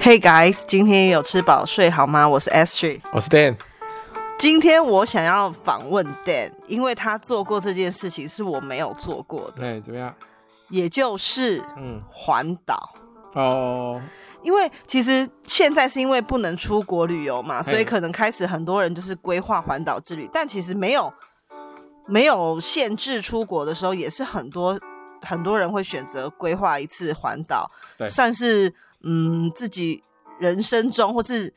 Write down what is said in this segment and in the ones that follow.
Hey guys，今天有吃饱睡好吗？我是 Astrid，我是 Dan。今天我想要访问 Dan，因为他做过这件事情是我没有做过的。对，怎么样？也就是嗯，环岛哦。因为其实现在是因为不能出国旅游嘛，所以可能开始很多人就是规划环岛之旅。但其实没有没有限制出国的时候，也是很多很多人会选择规划一次环岛，算是。嗯，自己人生中或是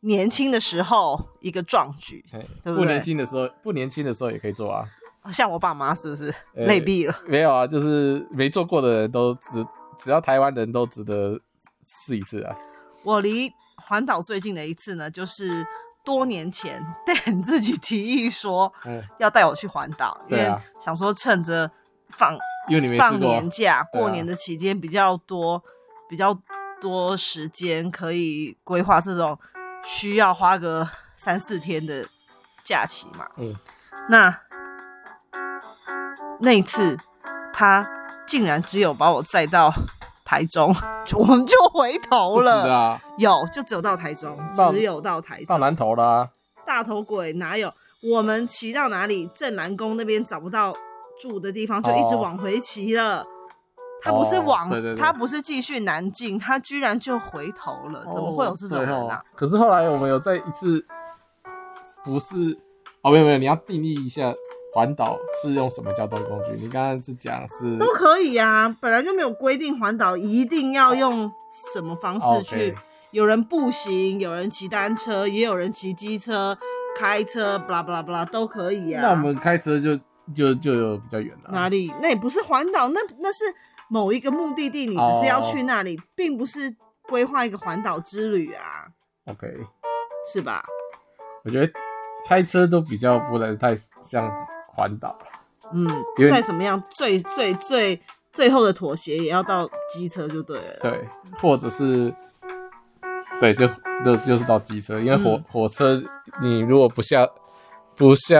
年轻的时候一个壮举，对不对？不年轻的时候，不年轻的时候也可以做啊。像我爸妈是不是累毙了？没有啊，就是没做过的人都只只要台湾人都值得试一次啊。我离环岛最近的一次呢，就是多年前，Dan 自己提议说要带我去环岛，因为想说趁着放放年假，过年的期间比较多，比较。多时间可以规划这种需要花个三四天的假期嘛？嗯，那那一次他竟然只有把我载到台中，我们就回头了。啊、有，就只有到台中，只有到台中。到南头啦、啊。大头鬼哪有？我们骑到哪里？镇南宫那边找不到住的地方，就一直往回骑了。哦他不是往，哦、对对对，他不是继续南进，他居然就回头了，怎么会有这种人啊？哦、可是后来我们有再一次，不是，哦，没有没有，你要定义一下环岛是用什么交通工具？你刚刚是讲是都可以啊，本来就没有规定环岛一定要用什么方式去，有人步行，有人骑单车，也有人骑机车、开车，巴拉巴拉巴拉都可以啊。那我们开车就就就有比较远了，哪里？那也不是环岛，那那是。某一个目的地，你只是要去那里，oh. 并不是规划一个环岛之旅啊。OK，是吧？我觉得开车都比较不能太像环岛。嗯，再怎么样，最最最最后的妥协也要到机车就对了。对，或者是对，就就就是到机车，因为火、嗯、火车你如果不下不下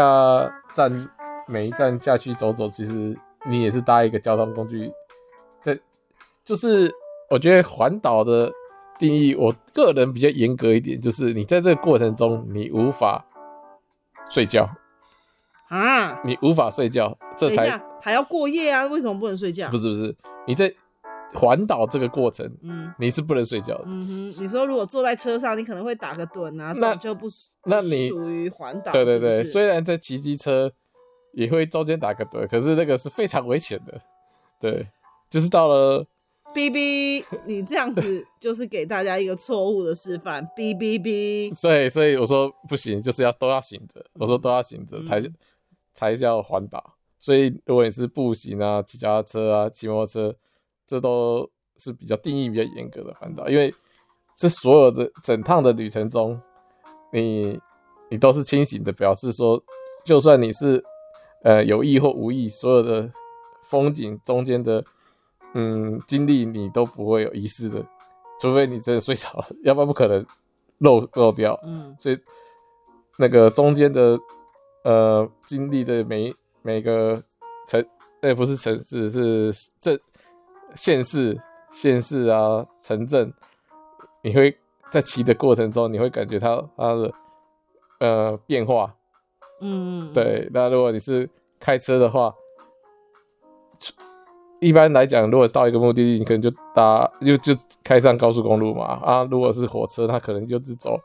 站，每一站下去走走，其实你也是搭一个交通工具。就是我觉得环岛的定义，我个人比较严格一点，就是你在这个过程中，你无法睡觉啊，你无法睡觉，这才还要过夜啊？为什么不能睡觉？不是不是，你在环岛这个过程，嗯，你是不能睡觉的。嗯哼，你说如果坐在车上，你可能会打个盹啊，那就不那你属于环岛。对对对，虽然在骑机车也会中间打个盹，可是那个是非常危险的。对，就是到了。哔哔，你这样子就是给大家一个错误的示范。哔哔哔，对，所以我说不行，就是要都要醒着。我说都要醒着才、嗯、才叫环岛。所以如果你是步行啊、骑脚踏车啊、骑摩托车，这都是比较定义比较严格的环岛，因为这所有的整趟的旅程中，你你都是清醒的，表示说，就算你是呃有意或无意，所有的风景中间的。嗯，经历你都不会有遗失的，除非你真的睡着了，要不然不可能漏漏掉。嗯，所以那个中间的呃经历的每每个城，那、欸、不是城市，是镇、县市、县市啊、城镇，你会在骑的过程中，你会感觉它它的呃变化。嗯，对。那如果你是开车的话。一般来讲，如果到一个目的地，你可能就搭就就开上高速公路嘛。啊，如果是火车，它可能就是走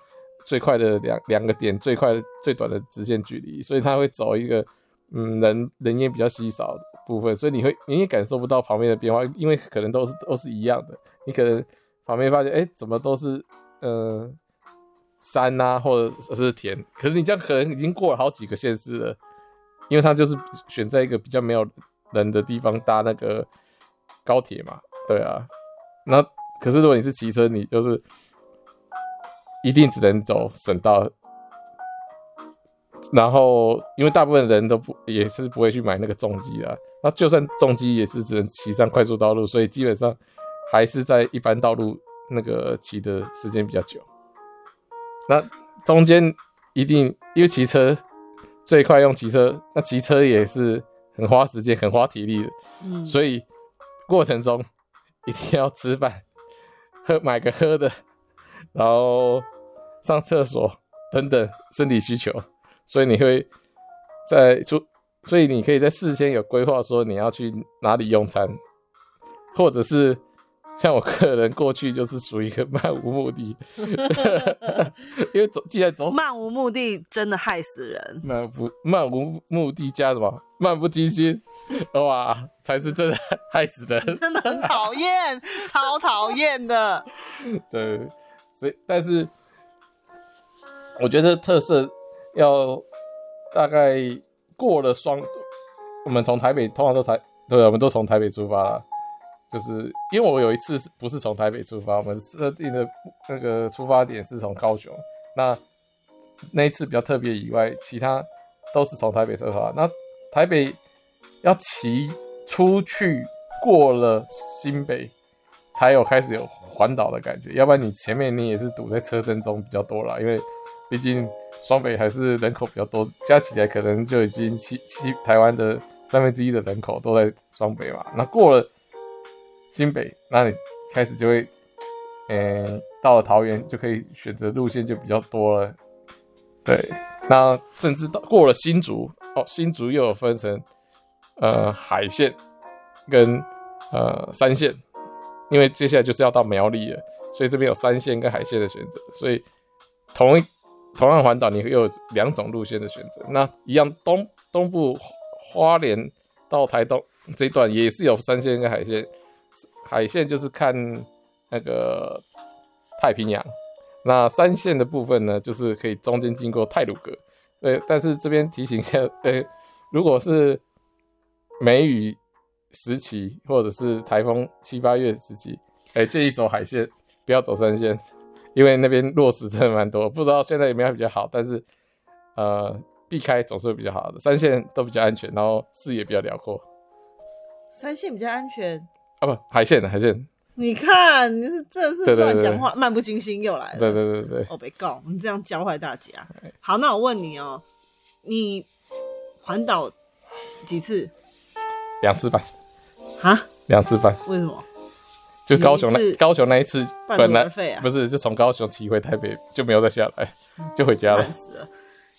最快的两两个点，最快的最短的直线距离，所以它会走一个嗯人人烟比较稀少的部分，所以你会你也感受不到旁边的变化，因为可能都是都是一样的。你可能旁边发现哎、怎么都是嗯、山啊，或者是田，可是你这样可能已经过了好几个县市了，因为它就是选在一个比较没有。人的地方搭那个高铁嘛，对啊，那可是如果你是骑车，你就是一定只能走省道，然后因为大部分人都不也是不会去买那个重机啊，那就算重机也是只能骑上快速道路，所以基本上还是在一般道路那个骑的时间比较久。那中间一定因为骑车最快用骑车，那骑车也是。很花时间、很花体力的，嗯，所以过程中一定要吃饭，喝买个喝的，然后上厕所等等身体需求，所以你会在出，所以你可以在事先有规划，说你要去哪里用餐，或者是。像我个人过去就是属于一个漫无目的，因为走既然走漫无目的真的害死人，漫不漫无目的加什么漫不经心，哇，才是真的害死人，真的很讨厌，超讨厌的。对，所以但是我觉得特色要大概过了双，我们从台北通常都台，对，我们都从台北出发了。就是因为我有一次是不是从台北出发，我们设定的那个出发点是从高雄，那那一次比较特别以外，其他都是从台北出发。那台北要骑出去过了新北，才有开始有环岛的感觉，要不然你前面你也是堵在车阵中比较多啦，因为毕竟双北还是人口比较多，加起来可能就已经七七台湾的三分之一的人口都在双北嘛，那过了。新北，那你开始就会，嗯、到了桃园就可以选择路线就比较多了。对，那甚至到过了新竹，哦，新竹又有分成，呃，海线跟呃山线，因为接下来就是要到苗栗了，所以这边有山线跟海线的选择。所以同一同样环岛，你会有两种路线的选择。那一样东东部花莲到台东这一段也是有山线跟海线。海线就是看那个太平洋，那三线的部分呢，就是可以中间经过泰鲁阁。对，但是这边提醒一下，呃，如果是梅雨时期或者是台风七八月时期，哎，建议走海线，不要走三线，因为那边落石真的蛮多。不知道现在有没有比较好，但是呃，避开总是比较好的。三线都比较安全，然后视野比较辽阔。三线比较安全。啊不，海线的海线。你看，你是真的是乱讲话，漫不经心又来了。对对对对，我被告，你这样教坏大家。好，那我问你哦、喔，你环岛几次？两次半。哈？两次半？为什么？就高雄那高雄那一次，本来费啊，不是就从高雄骑回台北，就没有再下来，就回家了。了。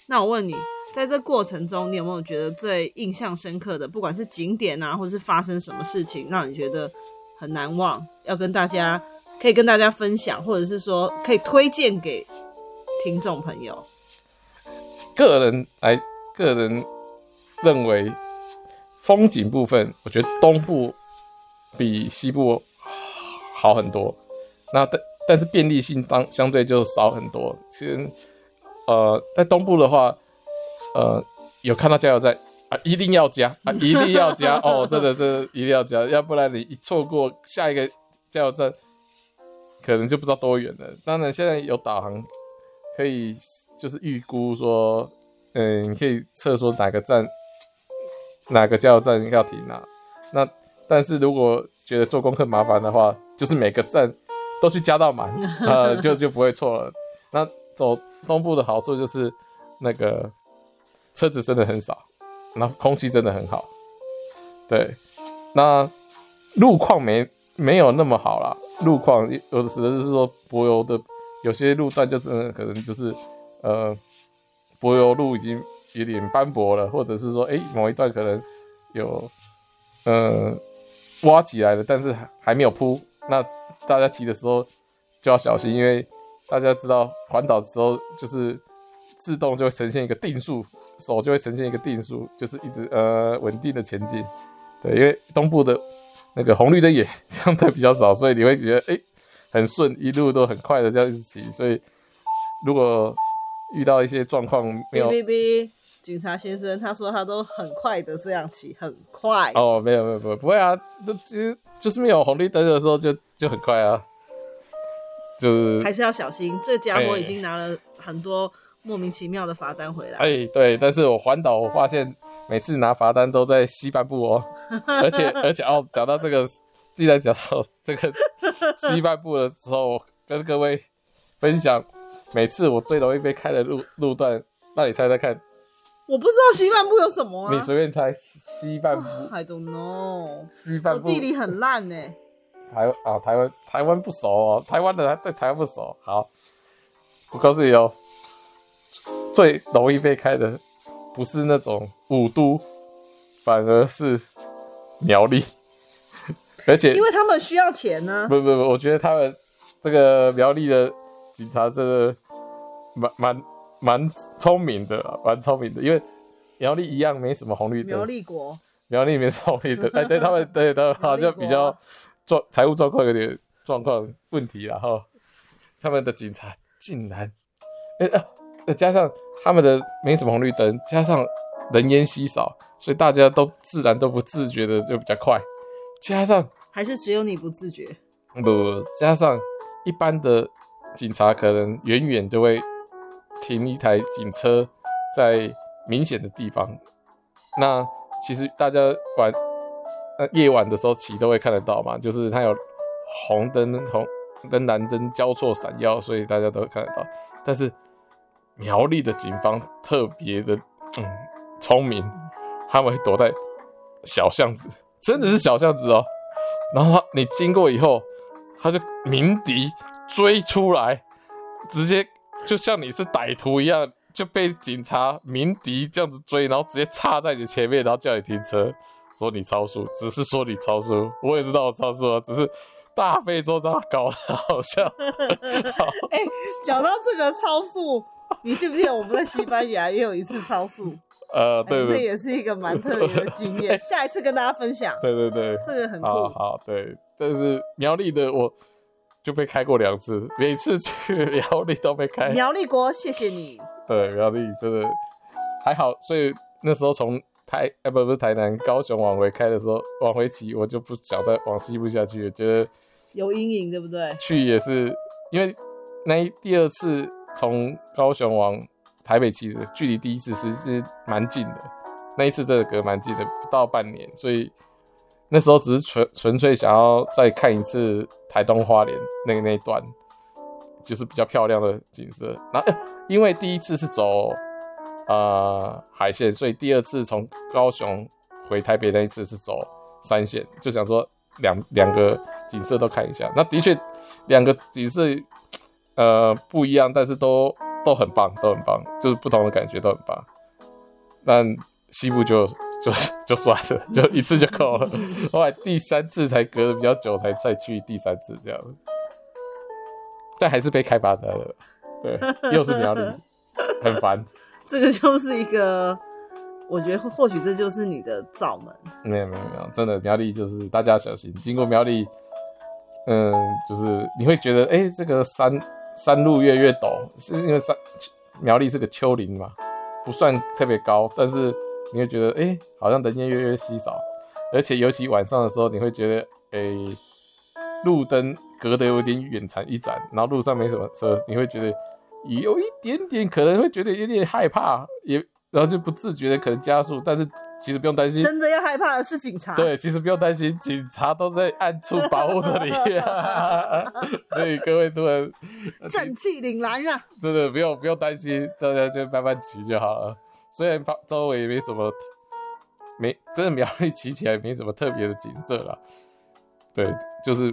那我问你。在这过程中，你有没有觉得最印象深刻的，不管是景点啊，或者是发生什么事情，让你觉得很难忘，要跟大家可以跟大家分享，或者是说可以推荐给听众朋友？个人来，个人认为风景部分，我觉得东部比西部好很多。那但但是便利性当相对就少很多。其实，呃，在东部的话。呃，有看到加油站啊，一定要加啊，一定要加 哦，真的是一定要加，要不然你一错过下一个加油站，可能就不知道多远了。当然，现在有导航可以，就是预估说，嗯，你可以测说哪个站，哪个加油站要停哪。那但是如果觉得做功课麻烦的话，就是每个站都去加到满，呃，就就不会错了。那走东部的好处就是那个。车子真的很少，那空气真的很好，对，那路况没没有那么好啦。路况有的时候是说柏油的，有些路段就真的可能就是呃柏油路已经有点斑驳了，或者是说哎、某一段可能有呃挖起来了，但是还没有铺，那大家骑的时候就要小心，因为大家知道环岛的时候就是自动就会呈现一个定速。手就会呈现一个定速，就是一直呃稳定的前进。对，因为东部的那个红绿灯也相对比较少，所以你会觉得哎、欸、很顺，一路都很快的这样子骑。所以如果遇到一些状况没有，哔哔哔，警察先生他说他都很快的这样骑，很快。哦，没有没有不不会啊，这其实就是没有红绿灯的时候就就很快啊，就是还是要小心。这家伙已经拿了很多。莫名其妙的罚单回来，哎、欸，对，但是我环岛，我发现每次拿罚单都在西半部哦，而且而且哦，讲到这个，既然讲到这个 西半部的时候，跟各位分享，每次我最容易被开的路路段，那你猜猜看？我不知道西半部有什么啊？你随便猜，西半部。I don't know。西半部。我地理很烂呢。台啊，台湾台湾不熟哦，台湾的对台湾不熟。好，我告诉你哦，最容易被开的不是那种五都，反而是苗栗，而且因为他们需要钱呢。不不不，我觉得他们这个苗栗的警察真的蛮蛮蛮聪明的，蛮聪明的，因为苗栗一样没什么红绿灯。苗栗国。苗栗没什么红绿灯，哎，对他们，对他们好像比较状财务状况有点状况问题，然后他们的警察竟然，哎、欸、啊，加上他们的没什么红绿灯，加上人烟稀少，所以大家都自然都不自觉的就比较快，加上还是只有你不自觉，不，不，加上一般的警察可能远远就会停一台警车在明显的地方，那。其实大家晚呃夜晚的时候骑都会看得到嘛，就是它有红灯、红灯、蓝灯交错闪耀，所以大家都会看得到。但是苗栗的警方特别的嗯聪明，他们会躲在小巷子，真的是小巷子哦。然后你经过以后，他就鸣笛追出来，直接就像你是歹徒一样。就被警察鸣笛这样子追，然后直接插在你前面，然后叫你停车，说你超速，只是说你超速，我也知道我超速啊，只是大费周章搞得好像。哎、讲到这个超速，你记不记得我们在西班牙也有一次超速？呃，对，对，对，这、欸、也是一个蛮特别的经验，下一次跟大家分享。对对对，这个很酷。好，好，对，但是苗栗的我就被开过两次，每次去 苗栗都被开。苗栗国，谢谢你。对，苗栗真的还好，所以那时候从台哎不不是台南高雄往回开的时候，往回骑我就不想再往西部下去，觉得有阴影，对不对？去也是因为那一第二次从高雄往台北骑的距离第一次其实蛮近的，那一次真的隔蛮近的，不到半年，所以那时候只是纯纯粹想要再看一次台东花莲那个那一段。就是比较漂亮的景色，然后因为第一次是走呃海线，所以第二次从高雄回台北那一次是走山线，就想说两两个景色都看一下。那的确两个景色呃不一样，但是都都很棒，都很棒，就是不同的感觉都很棒。但西部就就就算了，就一次就够了。后来第三次才隔得比较久，才再去第三次这样。但还是被开发的，对，又是苗栗，很烦。这个就是一个，我觉得或许这就是你的罩门。没有没有没有，真的苗栗就是大家小心。经过苗栗，嗯，就是你会觉得，哎、欸，这个山山路越越陡，是因为山苗栗是个丘陵嘛，不算特别高，但是你会觉得，哎、好像人烟越越稀少，而且尤其晚上的时候，你会觉得，哎、路灯。隔得有点远，残一盏，然后路上没什么车，你会觉得有一点点可能会觉得有点害怕，也然后就不自觉的可能加速，但是其实不用担心，真的要害怕的是警察。对，其实不用担心，警察都在暗处保护着你，所以各位突然正气凛然啊！真的不用不用担心，大家就慢慢骑就好了。虽然周围没什么，没真的苗栗骑起来没什么特别的景色啦，对，就是。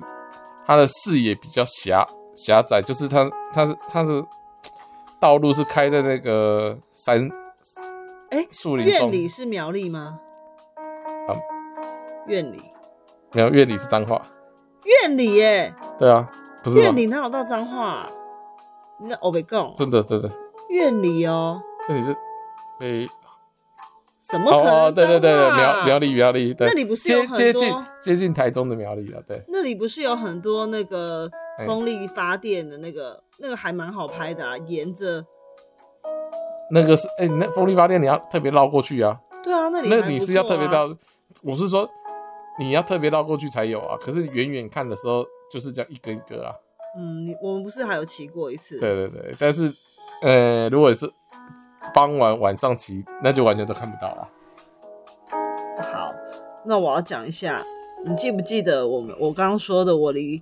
它的视野比较狭狭窄，就是它它是它是道路是开在那个山哎树林中。苑里是苗栗吗？啊，院里没有，院里是脏话。院里耶？对啊，不是院里哪有到彰化？你在欧北共？真的真的。院里哦。那你是被。怎么可能？哦，对对对对，苗苗栗苗栗，对，那里不是接接近接近台中的苗栗了，对。那里不是有很多那个风力发电的那个，欸、那个还蛮好拍的啊，沿着。那个是哎、欸，那风力发电你要特别绕过去啊。对啊，那里、啊、那你是要特别绕，我是说你要特别绕过去才有啊。可是远远看的时候就是这样一个一个啊。嗯，你我们不是还有骑过一次？对对对，但是呃，如果是。傍晚晚上骑，那就完全都看不到了。好，那我要讲一下，你记不记得我们我刚刚说的，我离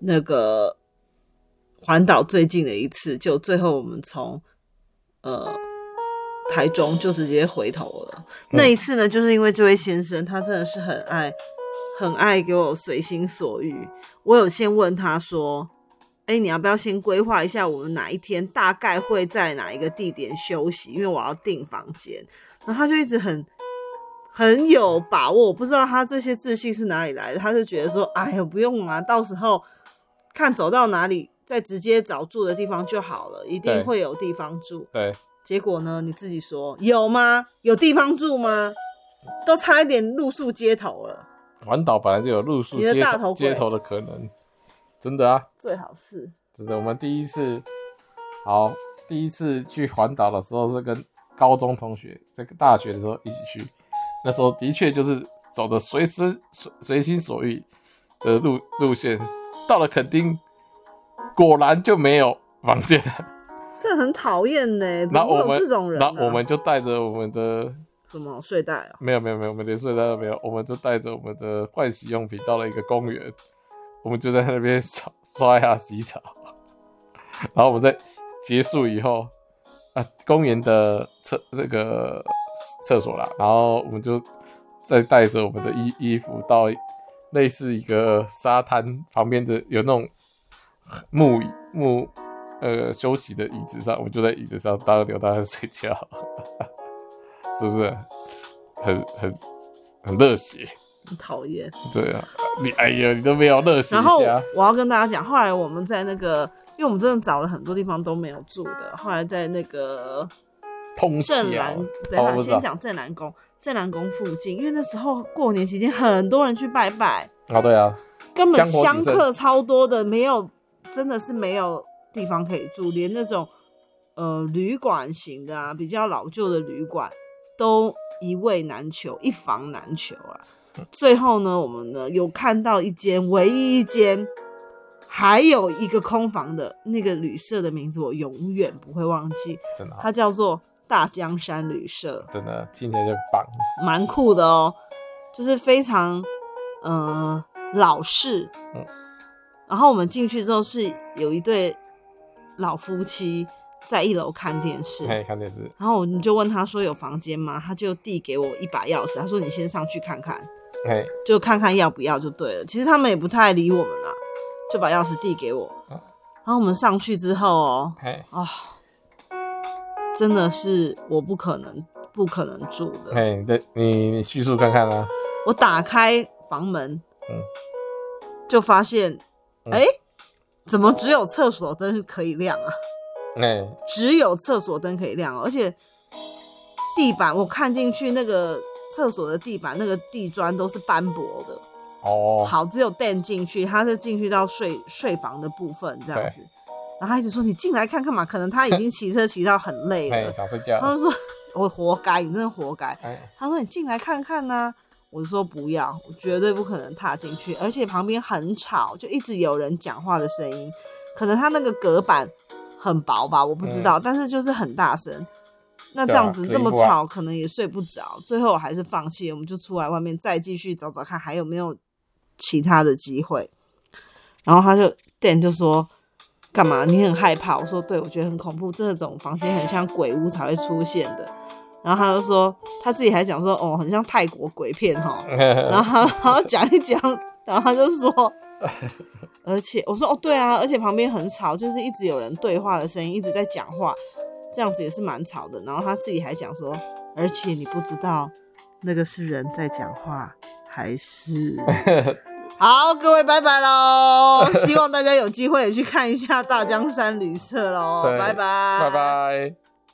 那个环岛最近的一次，就最后我们从呃台中就直接回头了。嗯。那一次呢，就是因为这位先生他真的是很爱很爱给我随心所欲。我有先问他说：“哎、欸，你要不要先规划一下我们哪一天大概会在哪一个地点休息？因为我要订房间。”然后他就一直很 很有把握，我不知道他这些自信是哪里来的。他就觉得说：“哎呀，不用啊，到时候看走到哪里，再直接找住的地方就好了，一定会有地方住。”对。结果呢？你自己说有吗？有地方住吗？都差一点露宿街头了。环岛本来就有露宿街头街头的可能，真的啊。最好是真的。我们第一次，好，第一次去环岛的时候是跟高中同学，这个大学的时候一起去。那时候的确就是走着随时随随心所欲的路路线，到了垦丁，果然就没有房间了。这很讨厌呢，怎么会有这种人啊？那我，我们就带着我们的什么睡袋啊？没有没有没有，我们连睡袋都没有。我们就带着我们的换洗用品到了一个公园，我们就在那边刷刷牙洗澡。然后我们在结束以后啊，公园的厕那个厕所啦，然后我们就再带着我们的衣衣服到类似一个沙滩旁边的有那种木椅木。呃，休息的椅子上，我就在椅子上搭个尿大在睡觉，是不是很很很热血？很讨厌。对啊，你哎呀，你都没有热血。然后我要跟大家讲，后来我们在那个，因为我们真的找了很多地方都没有住的，后来在那个通正南，等一下先讲正南宫，正南宫附近，因为那时候过年期间很多人去拜拜啊，对啊，根本香客超多的，没有，真的是没有。地方可以住，连那种呃旅馆型的啊，比较老旧的旅馆都一位难求，一房难求啊。最后呢，我们呢有看到一间，唯一一间还有一个空房的那个旅社的名字，我永远不会忘记，真的，它叫做大江山旅社，真的听起来就棒，蛮酷的哦，就是非常嗯、呃、老式，嗯，然后我们进去之后是有一对。老夫妻在一楼看电视，看电视。然后我们就问他说有房间吗？他就递给我一把钥匙，他说你先上去看看，就看看要不要就对了。其实他们也不太理我们啦，就把钥匙递给我。然后我们上去之后哦，啊，真的是我不可能不可能住的。哎，对，你你叙述看看啊。我打开房门，嗯，就发现，哎、欸。怎么只有厕所灯可以亮啊？欸、只有厕所灯可以亮，而且地板我看进去那个厕所的地板那个地砖都是斑驳的。哦，好，只有 Dan 进去，他是进去到睡睡房的部分这样子，然后他一直说你进来看看嘛，可能他已经骑车骑到很累了，想睡觉。他就说 我活该，你真的活该。他说你进来看看呐、啊。我说不要，我绝对不可能踏进去，而且旁边很吵，就一直有人讲话的声音，可能他那个隔板很薄吧，我不知道，嗯、但是就是很大声。那这样子这么吵，可能也睡不着。最后我还是放弃，我们就出来外面再继续找找看还有没有其他的机会。然后他就店就说干嘛？你很害怕？我说对，我觉得很恐怖，这种房间很像鬼屋才会出现的。然后他就说，他自己还讲说，哦，很像泰国鬼片哈。然后，然后讲一讲，然后他就说，而且我说，哦，对啊，而且旁边很吵，就是一直有人对话的声音，一直在讲话，这样子也是蛮吵的。然后他自己还讲说，而且你不知道那个是人在讲话还是 好，各位拜拜喽！希望大家有机会也去看一下大江山旅社喽，拜拜，拜拜。